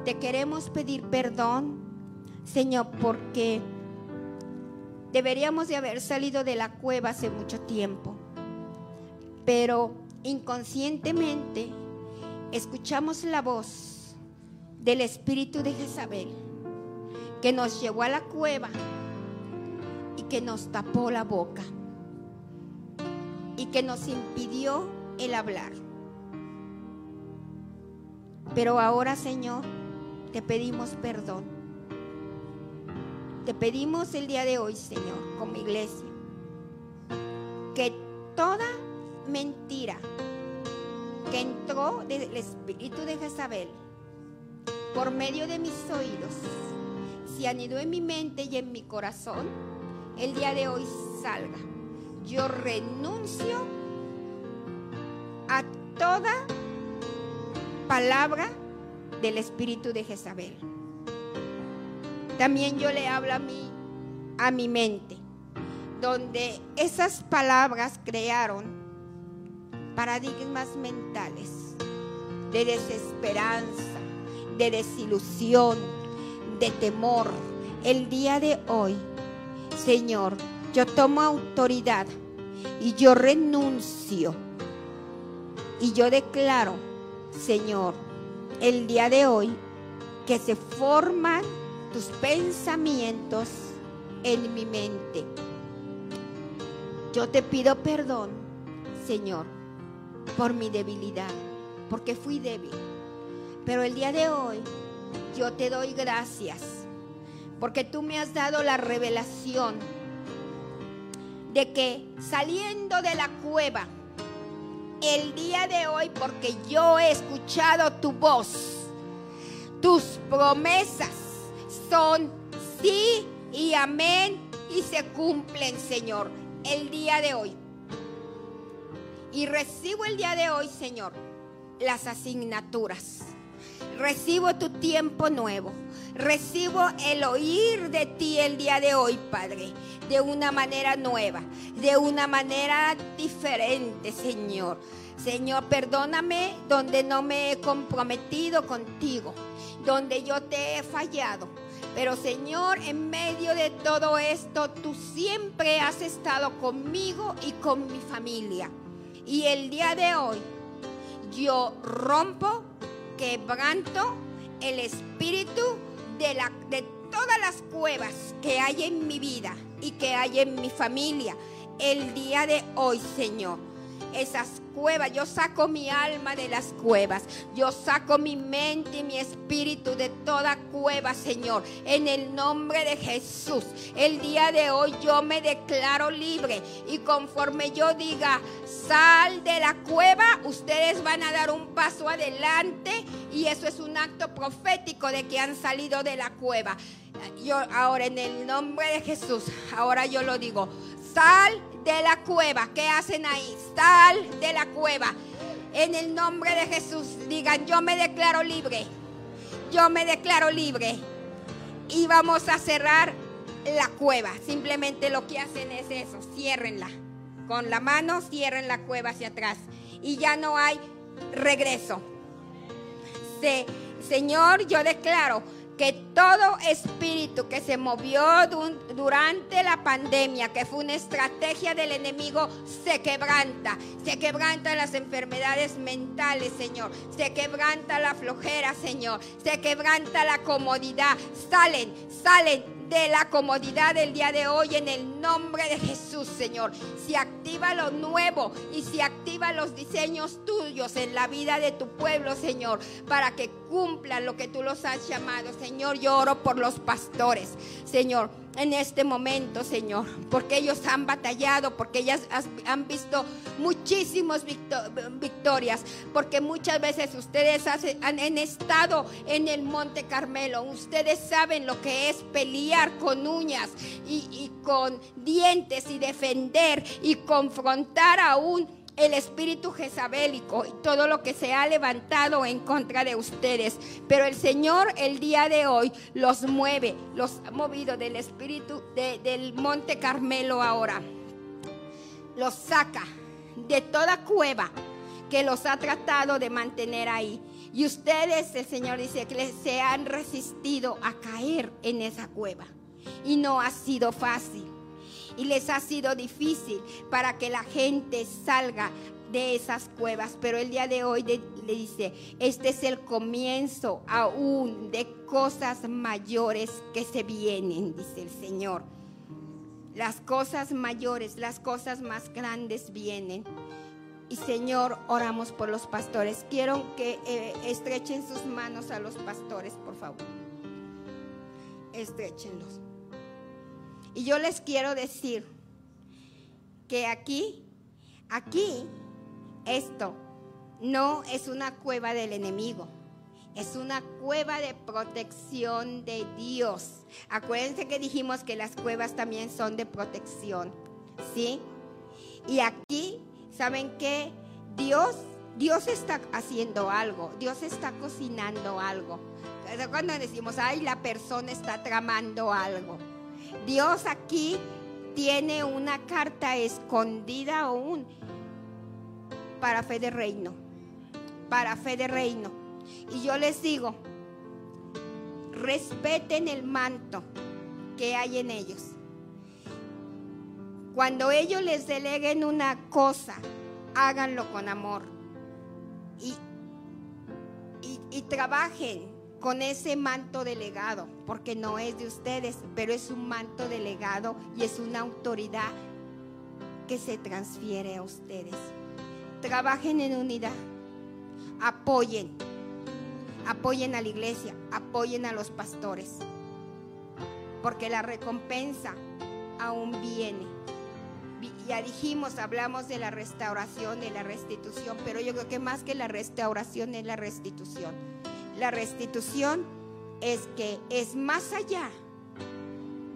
te queremos pedir perdón, Señor, porque deberíamos de haber salido de la cueva hace mucho tiempo, pero inconscientemente escuchamos la voz del espíritu de Jezabel que nos llevó a la cueva y que nos tapó la boca y que nos impidió el hablar. Pero ahora, Señor, te pedimos perdón. Te pedimos el día de hoy, Señor, como iglesia, que toda mentira que entró del espíritu de Jezabel por medio de mis oídos, se anidó en mi mente y en mi corazón, el día de hoy salga. Yo renuncio a toda palabra del espíritu de Jezabel. También yo le hablo a mí, a mi mente, donde esas palabras crearon paradigmas mentales de desesperanza, de desilusión, de temor. El día de hoy, Señor, yo tomo autoridad y yo renuncio y yo declaro, Señor, el día de hoy que se forman tus pensamientos en mi mente. Yo te pido perdón, Señor, por mi debilidad, porque fui débil. Pero el día de hoy yo te doy gracias, porque tú me has dado la revelación de que saliendo de la cueva, el día de hoy porque yo he escuchado tu voz. Tus promesas son sí y amén y se cumplen, Señor, el día de hoy. Y recibo el día de hoy, Señor, las asignaturas. Recibo tu tiempo nuevo. Recibo el oír de ti el día de hoy, Padre, de una manera nueva, de una manera diferente, Señor. Señor, perdóname donde no me he comprometido contigo, donde yo te he fallado. Pero Señor, en medio de todo esto, tú siempre has estado conmigo y con mi familia. Y el día de hoy, yo rompo, quebranto el espíritu de, la, de todas las cuevas que hay en mi vida y que hay en mi familia. El día de hoy, Señor esas cuevas. Yo saco mi alma de las cuevas. Yo saco mi mente y mi espíritu de toda cueva, Señor. En el nombre de Jesús. El día de hoy yo me declaro libre. Y conforme yo diga, sal de la cueva, ustedes van a dar un paso adelante. Y eso es un acto profético de que han salido de la cueva. Yo ahora en el nombre de Jesús, ahora yo lo digo, sal de la cueva. ¿Qué hacen ahí? Sal de la cueva. En el nombre de Jesús, digan, yo me declaro libre. Yo me declaro libre. Y vamos a cerrar la cueva. Simplemente lo que hacen es eso, ciérrenla. Con la mano cierren la cueva hacia atrás. Y ya no hay regreso. Señor, yo declaro que todo espíritu que se movió durante la pandemia, que fue una estrategia del enemigo, se quebranta. Se quebranta las enfermedades mentales, Señor. Se quebranta la flojera, Señor. Se quebranta la comodidad. Salen, salen de la comodidad del día de hoy en el nombre de Jesús, Señor. Se activa lo nuevo y se activa los diseños tuyos en la vida de tu pueblo, Señor, para que cumplan lo que tú los has llamado. Señor, yo oro por los pastores, Señor en este momento, Señor, porque ellos han batallado, porque ellas han visto muchísimas victorias, porque muchas veces ustedes han estado en el Monte Carmelo, ustedes saben lo que es pelear con uñas y, y con dientes y defender y confrontar a un el espíritu jezabélico y todo lo que se ha levantado en contra de ustedes. Pero el Señor el día de hoy los mueve, los ha movido del espíritu del monte Carmelo ahora. Los saca de toda cueva que los ha tratado de mantener ahí. Y ustedes, el Señor dice que se han resistido a caer en esa cueva. Y no ha sido fácil y les ha sido difícil para que la gente salga de esas cuevas, pero el día de hoy le dice, este es el comienzo aún de cosas mayores que se vienen, dice el Señor. Las cosas mayores, las cosas más grandes vienen. Y Señor, oramos por los pastores. Quiero que eh, estrechen sus manos a los pastores, por favor. Estrechenlos. Y yo les quiero decir que aquí, aquí, esto no es una cueva del enemigo. Es una cueva de protección de Dios. Acuérdense que dijimos que las cuevas también son de protección. ¿Sí? Y aquí, ¿saben qué? Dios, Dios está haciendo algo. Dios está cocinando algo. Cuando decimos, ay, la persona está tramando algo. Dios aquí tiene una carta escondida aún para fe de reino. Para fe de reino. Y yo les digo, respeten el manto que hay en ellos. Cuando ellos les deleguen una cosa, háganlo con amor. Y, y, y trabajen con ese manto delegado, porque no es de ustedes, pero es un manto delegado y es una autoridad que se transfiere a ustedes. Trabajen en unidad, apoyen, apoyen a la iglesia, apoyen a los pastores, porque la recompensa aún viene. Ya dijimos, hablamos de la restauración, de la restitución, pero yo creo que más que la restauración es la restitución la restitución es que es más allá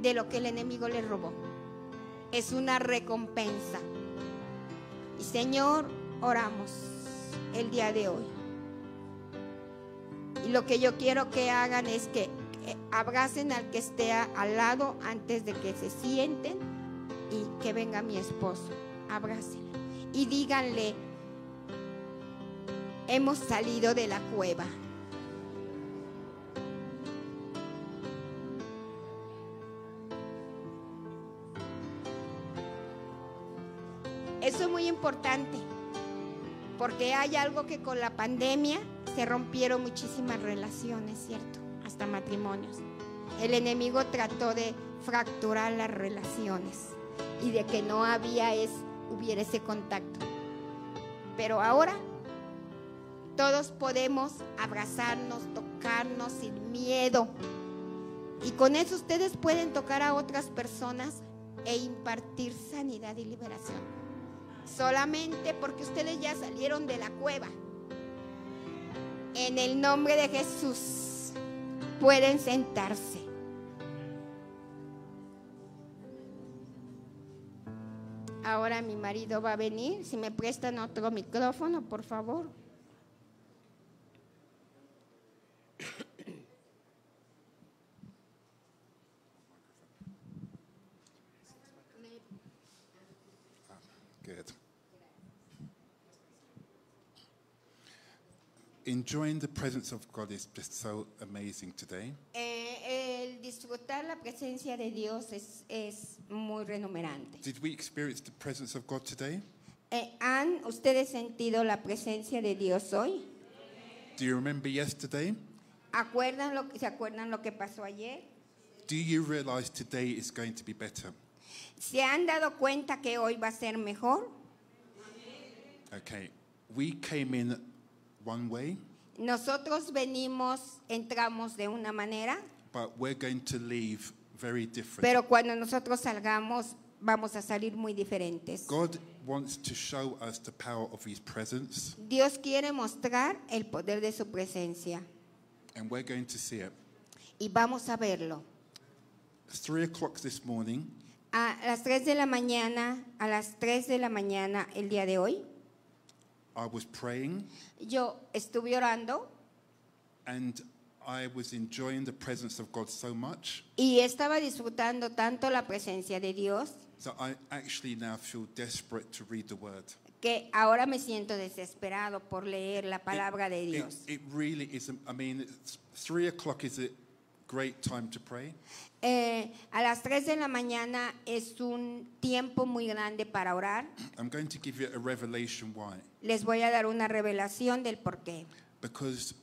de lo que el enemigo le robó. Es una recompensa. Y Señor, oramos el día de hoy. Y lo que yo quiero que hagan es que abracen al que esté al lado antes de que se sienten y que venga mi esposo. Abracen. Y díganle, hemos salido de la cueva. Importante, porque hay algo que con la pandemia se rompieron muchísimas relaciones, ¿cierto? Hasta matrimonios. El enemigo trató de fracturar las relaciones y de que no había hubiera ese contacto. Pero ahora todos podemos abrazarnos, tocarnos sin miedo. Y con eso ustedes pueden tocar a otras personas e impartir sanidad y liberación solamente porque ustedes ya salieron de la cueva. En el nombre de Jesús pueden sentarse. Ahora mi marido va a venir. Si me prestan otro micrófono, por favor. Enjoying the presence of God is just so amazing today. Eh, el disfrutar la presencia de Dios es, es muy renumerante. Did we experience the presence of God today? Eh, ¿Han ustedes sentido la presencia de Dios hoy? Do you remember yesterday? ¿Acuerdan lo, ¿Se acuerdan lo que pasó ayer? Do you realize today is going to be better? ¿Se han dado cuenta que hoy va a ser mejor? Okay. We came in one way, Nosotros venimos, entramos de una manera, but we're going to leave very different. pero cuando nosotros salgamos vamos a salir muy diferentes. God wants to show us the power of His presence, Dios quiere mostrar el poder de su presencia and we're going to see it. y vamos a verlo. Three o'clock this morning, A las 3 de la mañana, a las 3 de la mañana el día de hoy, I was praying yo estuve orando and I was enjoying the presence of God so much y estaba disfrutando tanto la presencia de Dios that I actually now feel desperate to read the word. que ahora me siento desesperado por leer la palabra de It- Dios. It, really is. I mean, three o'clock is a great time to pray, Eh, a las 3 de la mañana es un tiempo muy grande para orar. I'm going to give you a revelation why. Les voy a dar una revelación del por qué. Because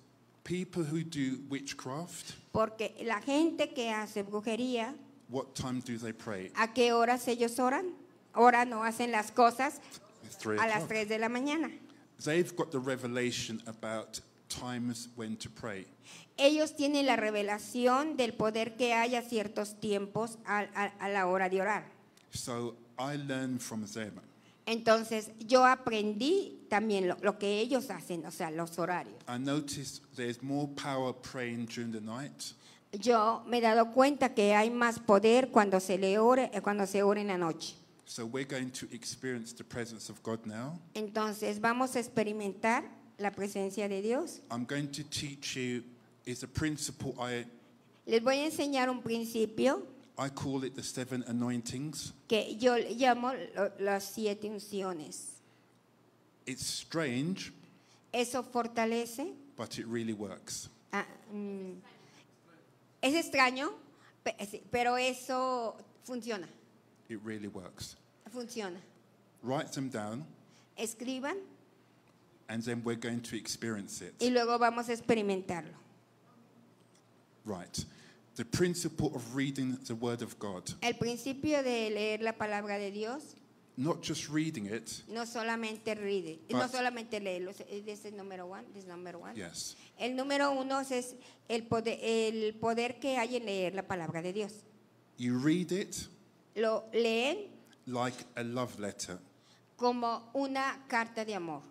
people who do witchcraft, Porque la gente que hace brujería, what time do they pray? ¿a qué horas ellos oran? Oran o hacen las cosas three a las o'clock. 3 de la mañana. They've got the revelation about times when to pray. Ellos tienen la revelación del poder que hay a ciertos tiempos a, a- a la hora de orar. So I learn from them. Entonces yo aprendí también lo, lo que ellos hacen, o sea, los horarios. I notice there's more power praying during the night Yo me he dado cuenta que hay más poder cuando se le ore, eh, cuando se ora en la noche. So we're going to experience the presence of God now. Entonces vamos a experimentar la presencia de Dios. I'm going to teach you is a principle I Les voy a enseñar un principio I call it the seven anointings. que yo llamo lo- las siete unciones. It's strange, Eso fortalece. but it really works. ah, mm, es extraño, pe- sí, pero eso funciona. It really works. Funciona. Write them down, Escriban and then we're going to experience y it. luego vamos a experimentarlo. Right. The principle of reading the Word of God, El principio de leer la palabra de Dios not just reading it, no solamente read, no solamente leerlo, es el número one, this number one. yes. El número uno es el poder, el poder que hay en leer la palabra de Dios. You read it Lo leen like a love letter. como una carta de amor.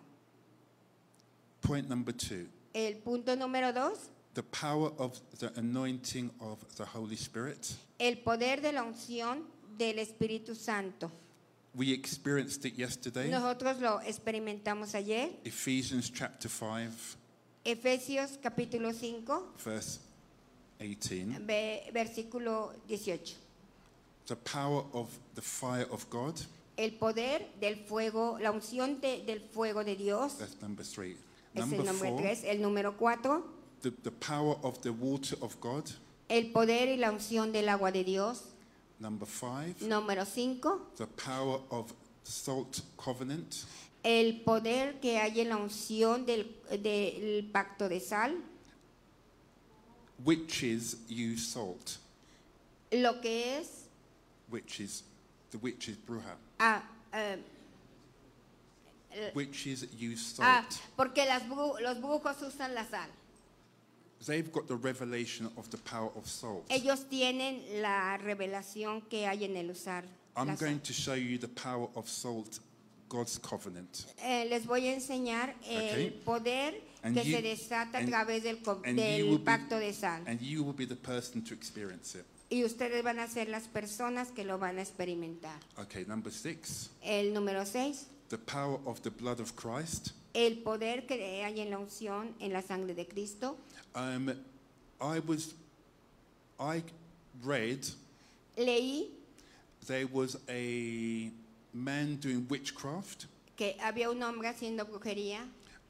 Point number two El punto número dos, the power of the anointing of the Holy Spirit. el poder de la unción del Espíritu Santo. We experienced it yesterday. Nosotros lo experimentamos ayer. Ephesians chapter 5, Efesios capítulo 5, verse 18. ve- versículo 18. The power of the fire of God. El poder del fuego, la unción de- del fuego de Dios. That's number three. Es el four. 3. El número 4, The, the power of the water of God. el poder y la unción del agua de Dios. Number five, Número 5, the power of salt covenant. el poder que hay en la unción del, del pacto de sal. Witches use salt, Lo que es which is the witch is bruja. ah, eh, Witches use ah, salt. porque las bru- los brujos usan la sal. They've got the revelation of the power of salt. Ellos tienen la revelación que hay en el usar. I'm la sal. going to show you the power of salt, God's covenant. Eh, les voy a enseñar el poder And que you- se desata a través del, be- pacto de sal. And you will be the person to experience it. Y ustedes van a ser las personas que lo van a experimentar. Okay, number six, El número 6, the power of the blood of Christ. el poder que hay en la unción, en la sangre de Cristo. Um, I was, I read Leí there was a man doing witchcraft, que había un hombre haciendo brujería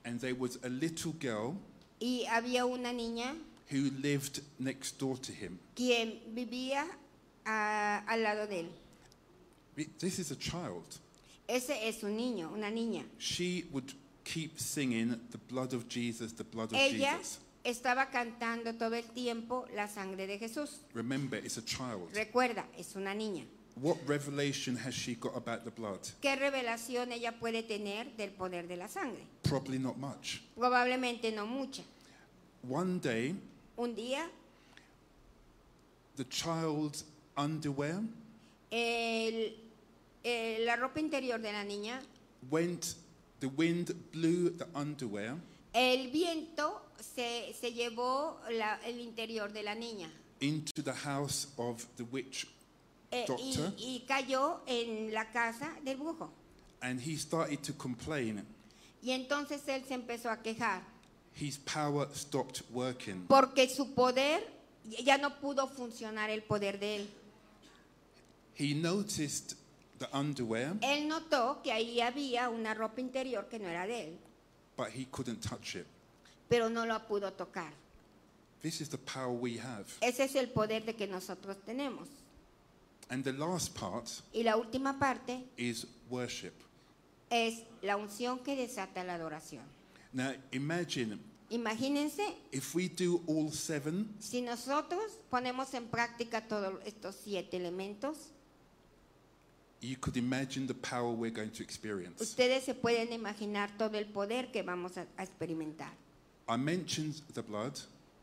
and there was a little girl y había una niña who lived next door to him. quien vivía ah, al lado de él. This is a child. Ese es un niño, una niña. She would keep singing the blood of Jesus, the blood of Ella Jesus. estaba cantando todo el tiempo la sangre de Jesús. Remember, it's a child. Recuerda, es una niña. What revelation has she got about the blood? ¿Qué revelación ella puede tener del poder de la sangre? Probably not much. Probablemente no mucha. One day, Un día, the child's underwear el- eh, la ropa interior de la niña, went, the wind blew the underwear el viento se, se llevó la- el interior de la niña into the house of the witch eh, y, doctor, y cayó en la casa del brujo. and he started to complain. Y entonces él se empezó a quejar His power stopped working. porque su poder ya no pudo funcionar el poder de él. He noticed the underwear, Él notó que ahí había una ropa interior que no era de él, but he couldn't touch it. pero no lo pudo tocar. This is the power we have. Ese es el poder de que nosotros tenemos. And the last part Y la última parte is worship. es la unción que desata la adoración. Now, imagine Imagínense if we do all seven, si nosotros ponemos en práctica todos estos siete elementos, you could imagine the power we're going to experience. ustedes se pueden imaginar todo el poder que vamos a, a experimentar. I mentioned the blood.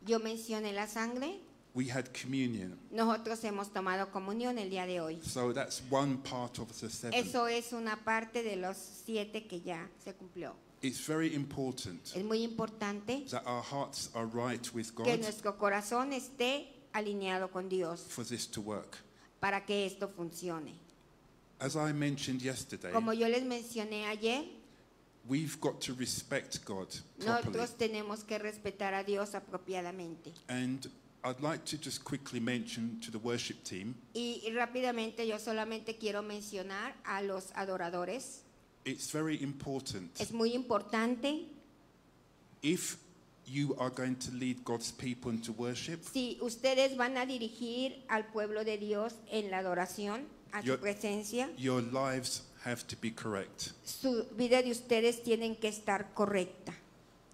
Yo mencioné la sangre, We had communion. nosotros hemos tomado comunión el día de hoy. So that's one part of the seven. Eso es una parte de los siete que ya se cumplió. It's very important Es muy importante that our hearts are right with que God nuestro corazón esté alineado con Dios for this to work. para que esto funcione. As I mentioned yesterday, Como yo les mencioné ayer, we've got to respect God properly. nosotros tenemos que respetar a Dios apropiadamente. And I'd like to just quickly mention to the worship team Y, y rápidamente yo solamente quiero mencionar a los adoradores. it's very important Es muy importante if you are going to lead God's people into worship, si ustedes van a dirigir al pueblo de Dios en la adoración, a su presencia, your lives have to be correct. su vida de ustedes tienen que estar correcta.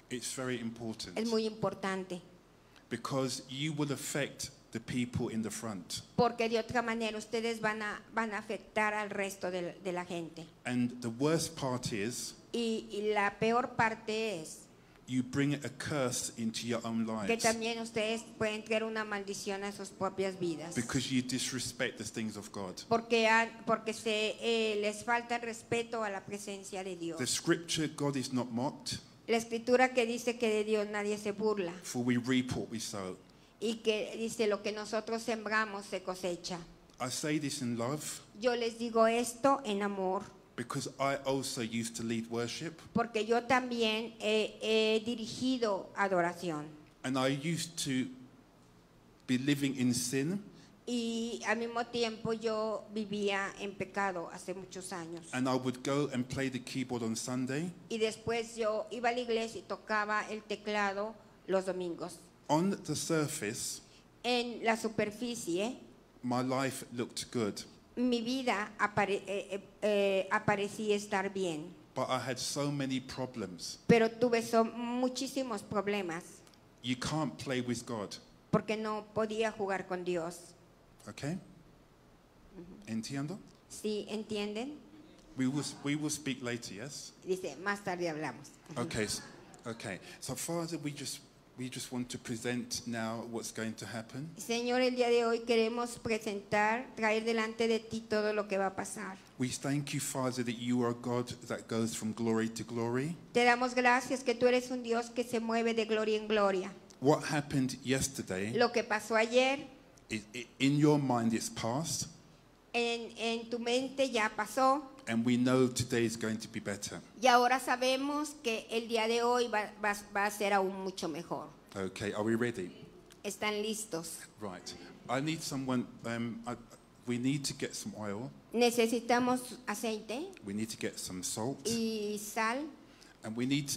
It's very important Es muy importante. because you will affect the people in the front. Porque de otra manera ustedes van a, van a afectar al resto de, de la gente. And the worst part is Y, y la peor parte es you bring a curse into your own que lives también ustedes pueden traer una maldición a sus propias vidas. because you disrespect the things of God. Porque, han- porque se, eh, les falta el respeto a la presencia de Dios. The scripture, God is not mocked, La escritura que dice que de Dios nadie se burla for we reap what we sow. y que dice lo que nosotros sembramos se cosecha. I say this in love Yo les digo esto en amor because I also used to lead worship porque yo también he, he dirigido adoración and I used to be living in sin y Y al mismo tiempo yo vivía en pecado hace muchos años. And I would go and play the keyboard on Sunday. Y después yo iba a la iglesia y tocaba el teclado los domingos. On the surface, En la superficie, my life looked good, mi vida apare- eh, eh, eh, aparecía estar bien, but I had so many problems. pero tuve so- muchísimos problemas You can't play with God, porque no podía jugar con Dios. okay? Entiendo? ¿Sí entienden? We will, we will speak later, yes? Dice, más tarde hablamos. Okay, s- okay. So, Father, we just, we just want to present now what's going to happen. Señor, el día de hoy queremos presentar, traer delante de ti todo lo que va a pasar. We thank you, Father, that you are God that goes from glory to glory. Te damos gracias que tú eres un Dios que se mueve de gloria en gloria. What happened yesterday, Lo que pasó ayer, i i in your mind, it's past, en, en tu mente ya pasó and we know today is going to be better. y ahora sabemos que el día de hoy va, va- va a ser aún mucho mejor. Okay, are we ready? ¿Están listos? Right. I need someone, um, I, we need to get some oil, Necesitamos aceite we need to get some salt, y sal. and we need,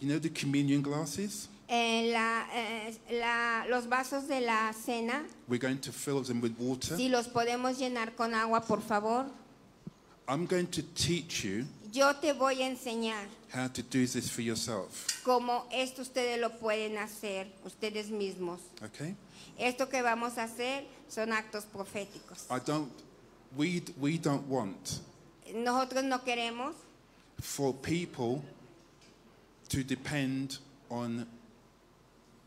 you know, the communion glasses? En la, eh, la- los vasos de la cena, We're going to fill them with water. si los podemos llenar con agua, por favor. I'm going to teach you Yo te voy a enseñar how to do this for yourself. cómo esto ustedes lo pueden hacer ustedes mismos. Okay? Esto que vamos a hacer son actos proféticos. I don't, we, we don't want Nosotros no queremos for people to depend on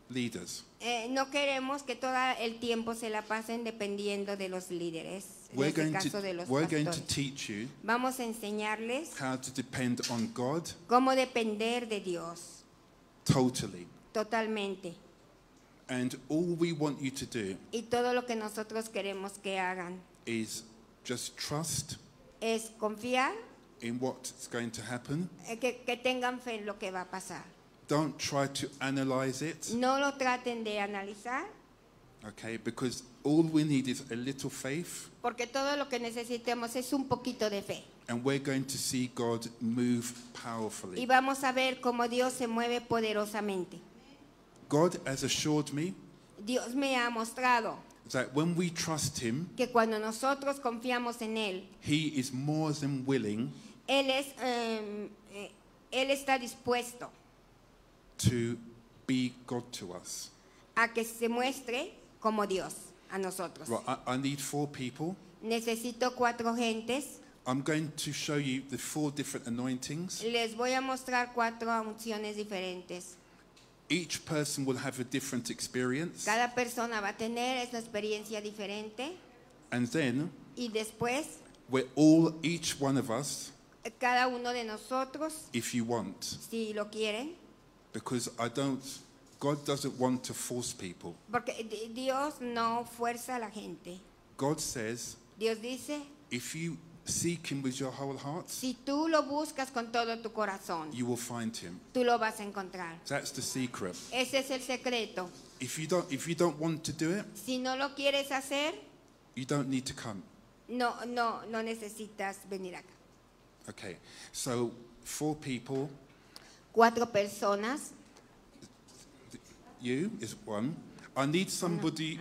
leaders. eh, no queremos que todo el tiempo se la pasen dependiendo de los líderes, We're este going caso de to, los we're going to pastores. teach you Vamos a enseñarles how to depend on God cómo depender de Dios totally. totalmente. And all we want you to do Y todo lo que nosotros queremos que hagan is just trust es confiar, in what's going to happen. eh, que, que tengan fe en lo que va a pasar. Don't try to analyze it, No lo traten de analizar, okay? Because all we need is a little faith, porque todo lo que es un poquito de fe. and we're going to see God move Y powerfully. vamos a ver cómo Dios se mueve poderosamente. God has assured me Dios me ha mostrado that when we trust Him, que cuando nosotros confiamos en Él, He is more than willing Él, es, eh, él está dispuesto to be God to us. a que se muestre como Dios a nosotros. Right, I, I need four people. Necesito cuatro gentes. I'm going to show you the four different anointings. Les voy a mostrar cuatro unciones diferentes. Each person will have a different experience. Cada persona va a tener esa experiencia diferente And then y después we're all, each one of us, cada uno de nosotros, if you want, si lo quieren, because I don't, God doesn't want to force people. porque di- Dios no fuerza a la gente. God says, Dios dice, if you seek Him with your whole heart, si tú lo buscas con todo tu corazón, you will find Him. tú lo vas a encontrar. That's the secret. Ese es el secreto. If you don't, if you don't want to do it, Si no lo quieres hacer, you don't need to come. no, no, no necesitas venir acá. Okay. So four people. Cuatro personas. You is one. I need somebody.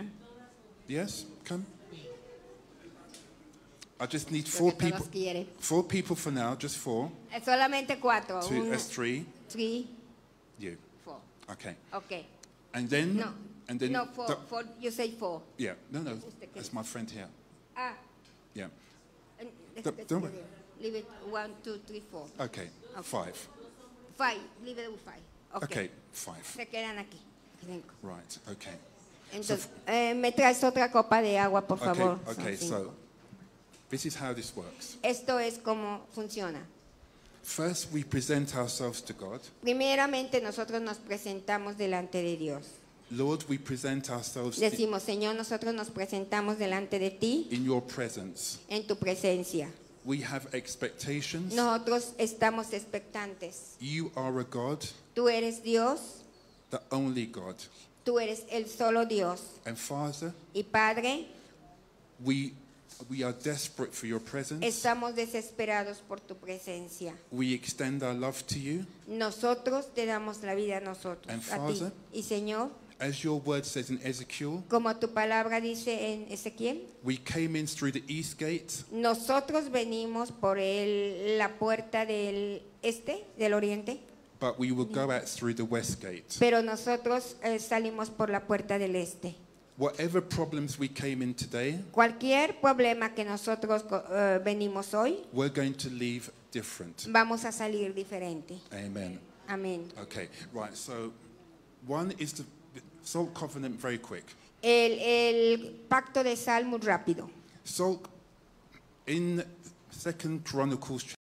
Yes, come. I just need four people. Four people for now, just four. Eh, Solamente cuatro. Two, Uno, that's three. three, You. four. Okay. Okay. And then. No. And then. no, four, the- four. You say four. yeah. No, no. That's my friend here. Ah. Yeah. eh, Don't- don't worry. Leave it one, two, three, four. Okay. Okay. Five. Five. Leave it with five. Okay. Okay. Five. Se quedan aquí. Right. Okay. Entonces, eh, me traes otra copa de agua, por favor. Okay. Cinco. So, this is how this works. Esto es como funciona. First, we present ourselves to God. Primeramente nosotros nos presentamos delante de Dios. Lord, we present ourselves Decimos, Señor, nosotros nos presentamos delante de ti in your presence. en tu presencia. We have expectations. Nosotros estamos expectantes. You are a God, Tú eres Dios, the only God. tú eres el solo Dios. And Father, Y Padre, We, we are desperate for your presence. Estamos desesperados por tu presencia. We extend our love to you. Nosotros te damos la vida a nosotros, And a ti. Father- Y Señor, As your word says in Ezekiel, como tu palabra dice en Ezequiel, we came in through the east gate, nosotros venimos por el- la puerta del este, del oriente, but we will go out through the west gate. pero nosotros eh, salimos por la puerta del este. Whatever problems we came in today, Cualquier problema que nosotros eh, venimos hoy, we're going to leave different. vamos a salir diferente. Amen. Amén. Okay, right. So, one is the salt covenant. Very quick. El, el pacto de sal muy rápido. Salt in Second Chronicles